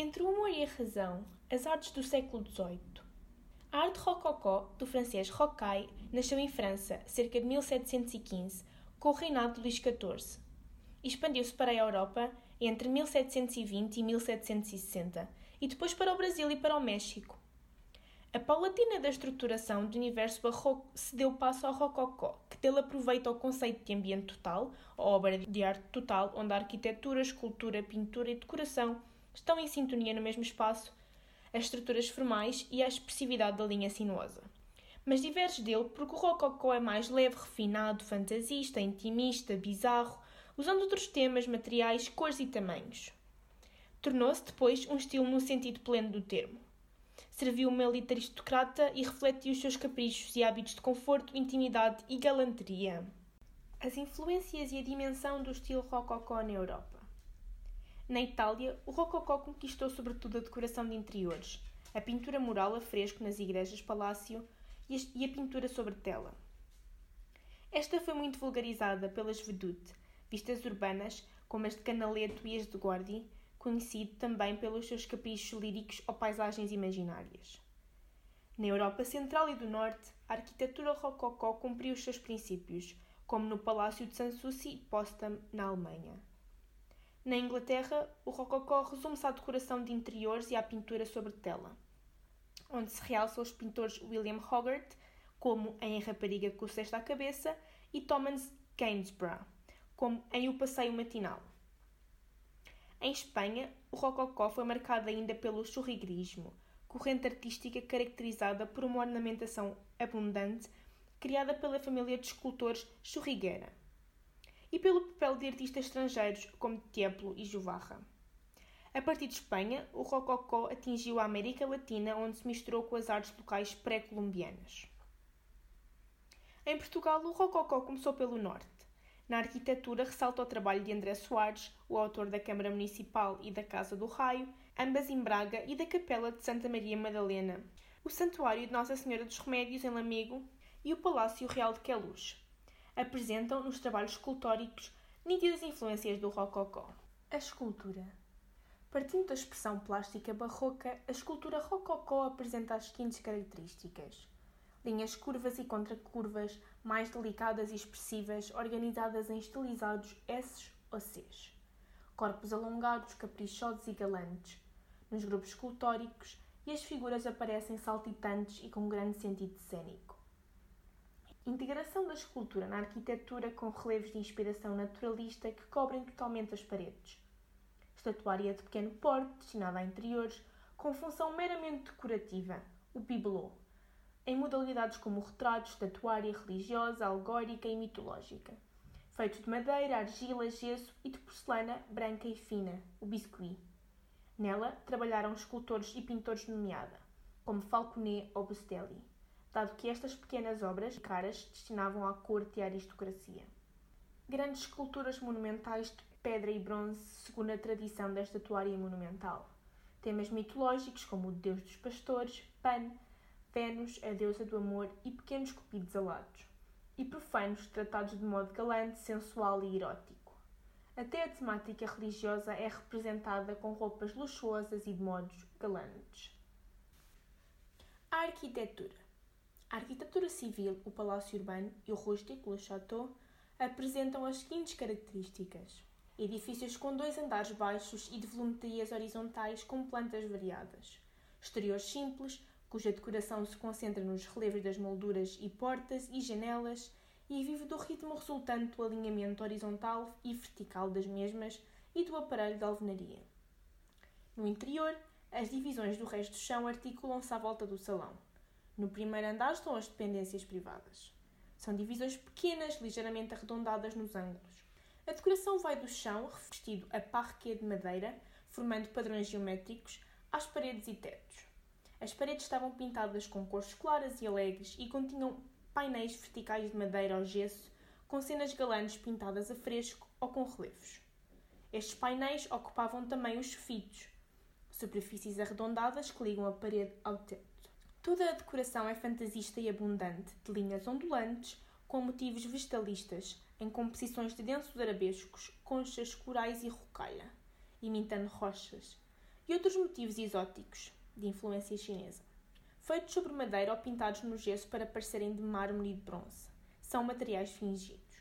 Entre o humor e a razão, as artes do século XVIII. A arte rococó, do francês rocaille, nasceu em França, cerca de 1715, com o reinado de Luís XIV. Expandiu-se para a Europa entre 1720 e 1760 e depois para o Brasil e para o México. A paulatina da estruturação do universo barroco se deu passo ao rococó, que dele aproveita o conceito de ambiente total, ou obra de arte total, onde a arquitetura, escultura, pintura e decoração estão em sintonia no mesmo espaço, as estruturas formais e a expressividade da linha sinuosa. Mas diverge dele porque o rococó é mais leve, refinado, fantasista, intimista, bizarro, usando outros temas, materiais, cores e tamanhos. Tornou-se depois um estilo no sentido pleno do termo. Serviu uma elite aristocrata e refletiu os seus caprichos e hábitos de conforto, intimidade e galanteria. As influências e a dimensão do estilo rococó na Europa. Na Itália, o rococó conquistou sobretudo a decoração de interiores, a pintura mural a fresco nas igrejas-palácio e a pintura sobre tela. Esta foi muito vulgarizada pelas vedute, vistas urbanas, como as de Canaletto e as de Guardi, conhecido também pelos seus caprichos líricos ou paisagens imaginárias. Na Europa Central e do Norte, a arquitetura rococó cumpriu os seus princípios, como no Palácio de Sanssouci Potsdam, na Alemanha. Na Inglaterra, o rococó resume-se à decoração de interiores e à pintura sobre tela, onde se realçam os pintores William Hogarth, como em A Rapariga com o Cesto à Cabeça, e Thomas Gainsborough, como em O Passeio Matinal. Em Espanha, o rococó foi marcado ainda pelo churriguerismo, corrente artística caracterizada por uma ornamentação abundante criada pela família de escultores Churriguera, e pelo papel de artistas estrangeiros como Tiepolo e Juvarra. A partir de Espanha, o rococó atingiu a América Latina, onde se misturou com as artes locais pré-colombianas. Em Portugal, o rococó começou pelo norte. Na arquitetura, ressalta o trabalho de André Soares, o autor da Câmara Municipal e da Casa do Raio, ambas em Braga, e da Capela de Santa Maria Madalena, o Santuário de Nossa Senhora dos Remédios em Lamego e o Palácio Real de Queluz. Apresentam, nos trabalhos escultóricos, nítidas influências do rococó. A escultura. Partindo da expressão plástica barroca, a escultura rococó apresenta as seguintes características linhas curvas e contracurvas, mais delicadas e expressivas, organizadas em estilizados S ou Cs. Corpos alongados, caprichosos e galantes. Nos grupos escultóricos, e as figuras aparecem saltitantes e com grande sentido cênico. Integração da escultura na arquitetura com relevos de inspiração naturalista que cobrem totalmente as paredes. Estatuária de pequeno porte, destinada a interiores, com função meramente decorativa, o bibelot, em modalidades como retrato, estatuária religiosa, alegórica e mitológica, feitos de madeira, argila, gesso e de porcelana branca e fina, o biscuit. Nela trabalharam escultores e pintores nomeada, como Falconet ou Bustelli, dado que estas pequenas obras caras destinavam à corte e à aristocracia. Grandes esculturas monumentais de pedra e bronze, segundo a tradição da estatuária monumental. Temas mitológicos como o Deus dos Pastores, Pan, Vênus, a deusa do amor e pequenos cupidos alados, e profanos tratados de modo galante, sensual e erótico. Até a temática religiosa é representada com roupas luxuosas e de modos galantes. A arquitetura. A arquitetura civil, o palácio urbano e o rústico, o château, apresentam as seguintes características: edifícios com dois andares baixos e de volumetrias horizontais com plantas variadas, exteriores simples, cuja decoração se concentra nos relevos das molduras e portas e janelas e vive do ritmo resultante do alinhamento horizontal e vertical das mesmas e do aparelho de alvenaria. No interior, as divisões do resto do chão articulam-se à volta do salão. No primeiro andar estão as dependências privadas. São divisões pequenas, ligeiramente arredondadas nos ângulos. A decoração vai do chão, revestido a parquet de madeira, formando padrões geométricos, às paredes e tetos. As paredes estavam pintadas com cores claras e alegres e continham painéis verticais de madeira ou gesso com cenas galantes pintadas a fresco ou com relevos. Estes painéis ocupavam também os sofitos, superfícies arredondadas que ligam a parede ao teto. Toda a decoração é fantasista e abundante, de linhas ondulantes, com motivos vegetalistas, em composições de densos arabescos, conchas, corais e rocalha, imitando rochas, e outros motivos exóticos, de influência chinesa. Feitos sobre madeira ou pintados no gesso para parecerem de mármore e de bronze. São materiais fingidos.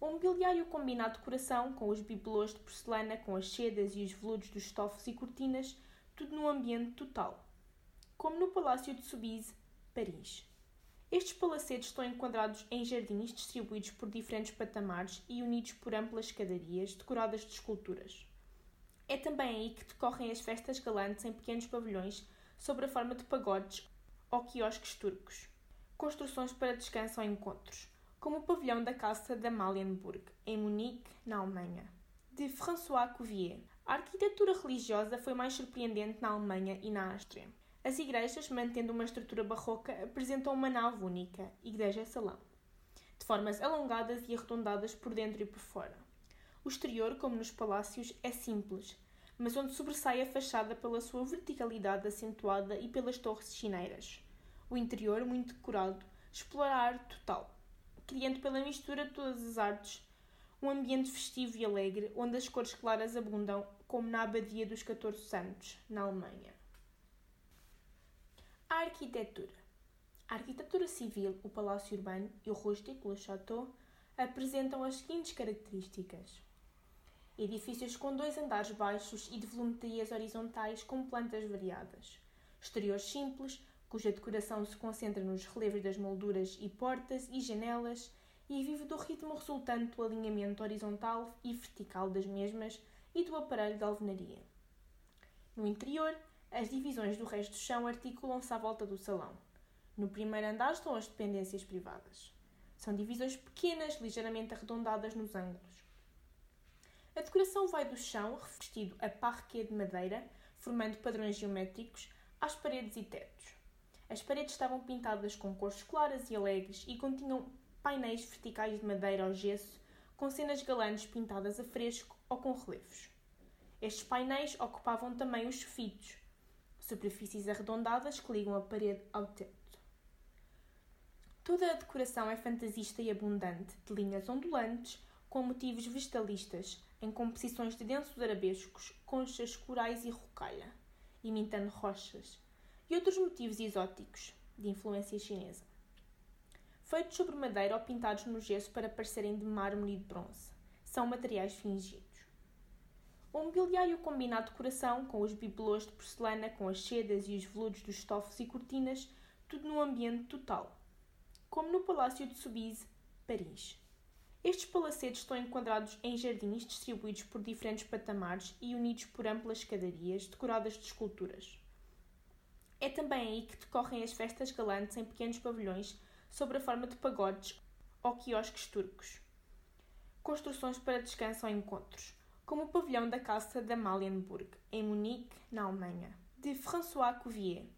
O mobiliário combina a decoração com os bibelôs de porcelana, com as sedas e os veludos dos estofos e cortinas, tudo num ambiente total. Como no Palácio de Soubise, Paris. Estes palacetes estão enquadrados em jardins distribuídos por diferentes patamares e unidos por amplas escadarias decoradas de esculturas. É também aí que decorrem as festas galantes em pequenos pavilhões sob a forma de pagodes ou quiosques turcos. Construções para descanso ou encontros, como o pavilhão da Casa de Amalienburg, em Munique, na Alemanha. De François Cuvier. A arquitetura religiosa foi mais surpreendente na Alemanha e na Áustria. As igrejas, mantendo uma estrutura barroca, apresentam uma nave única, igreja-salão, de formas alongadas e arredondadas por dentro e por fora. O exterior, como nos palácios, é simples, mas onde sobressai a fachada pela sua verticalidade acentuada e pelas torres chineiras. O interior, muito decorado, explora a arte total, criando pela mistura de todas as artes um ambiente festivo e alegre, onde as cores claras abundam, como na Abadia dos 14 Santos, na Alemanha. A arquitetura. A arquitetura civil, o palácio urbano e o rústico, o château, apresentam as seguintes características: edifícios com dois andares baixos e de volumetrias horizontais com plantas variadas, exteriores simples, cuja decoração se concentra nos relevos das molduras e portas e janelas e vive do ritmo resultante do alinhamento horizontal e vertical das mesmas e do aparelho de alvenaria. No interior, as divisões do resto do chão articulam-se à volta do salão. No primeiro andar estão as dependências privadas. São divisões pequenas, ligeiramente arredondadas nos ângulos. A decoração vai do chão, revestido a parquet de madeira, formando padrões geométricos, às paredes e tetos. As paredes estavam pintadas com cores claras e alegres e continham painéis verticais de madeira ao gesso, com cenas galantes pintadas a fresco ou com relevos. Estes painéis ocupavam também os sofitos, superfícies arredondadas que ligam a parede ao teto. Toda a decoração é fantasista e abundante, de linhas ondulantes, com motivos vegetalistas, em composições de densos arabescos, conchas, corais e rocalha, imitando rochas, e outros motivos exóticos, de influência chinesa. Feitos sobre madeira ou pintados no gesso para parecerem de mármore e de bronze. São materiais fingidos. O mobiliário combina a decoração com os bibelôs de porcelana, com as sedas e os veludos dos estofos e cortinas, tudo num ambiente total. Como no Palácio de Soubise, Paris. Estes palacetes estão enquadrados em jardins distribuídos por diferentes patamares e unidos por amplas escadarias decoradas de esculturas. É também aí que decorrem as festas galantes em pequenos pavilhões sob a forma de pagodes ou quiosques turcos. Construções para descanso ou encontros, como o pavilhão da Casa de Amalienburg, em Munique, na Alemanha. De François Cuvier.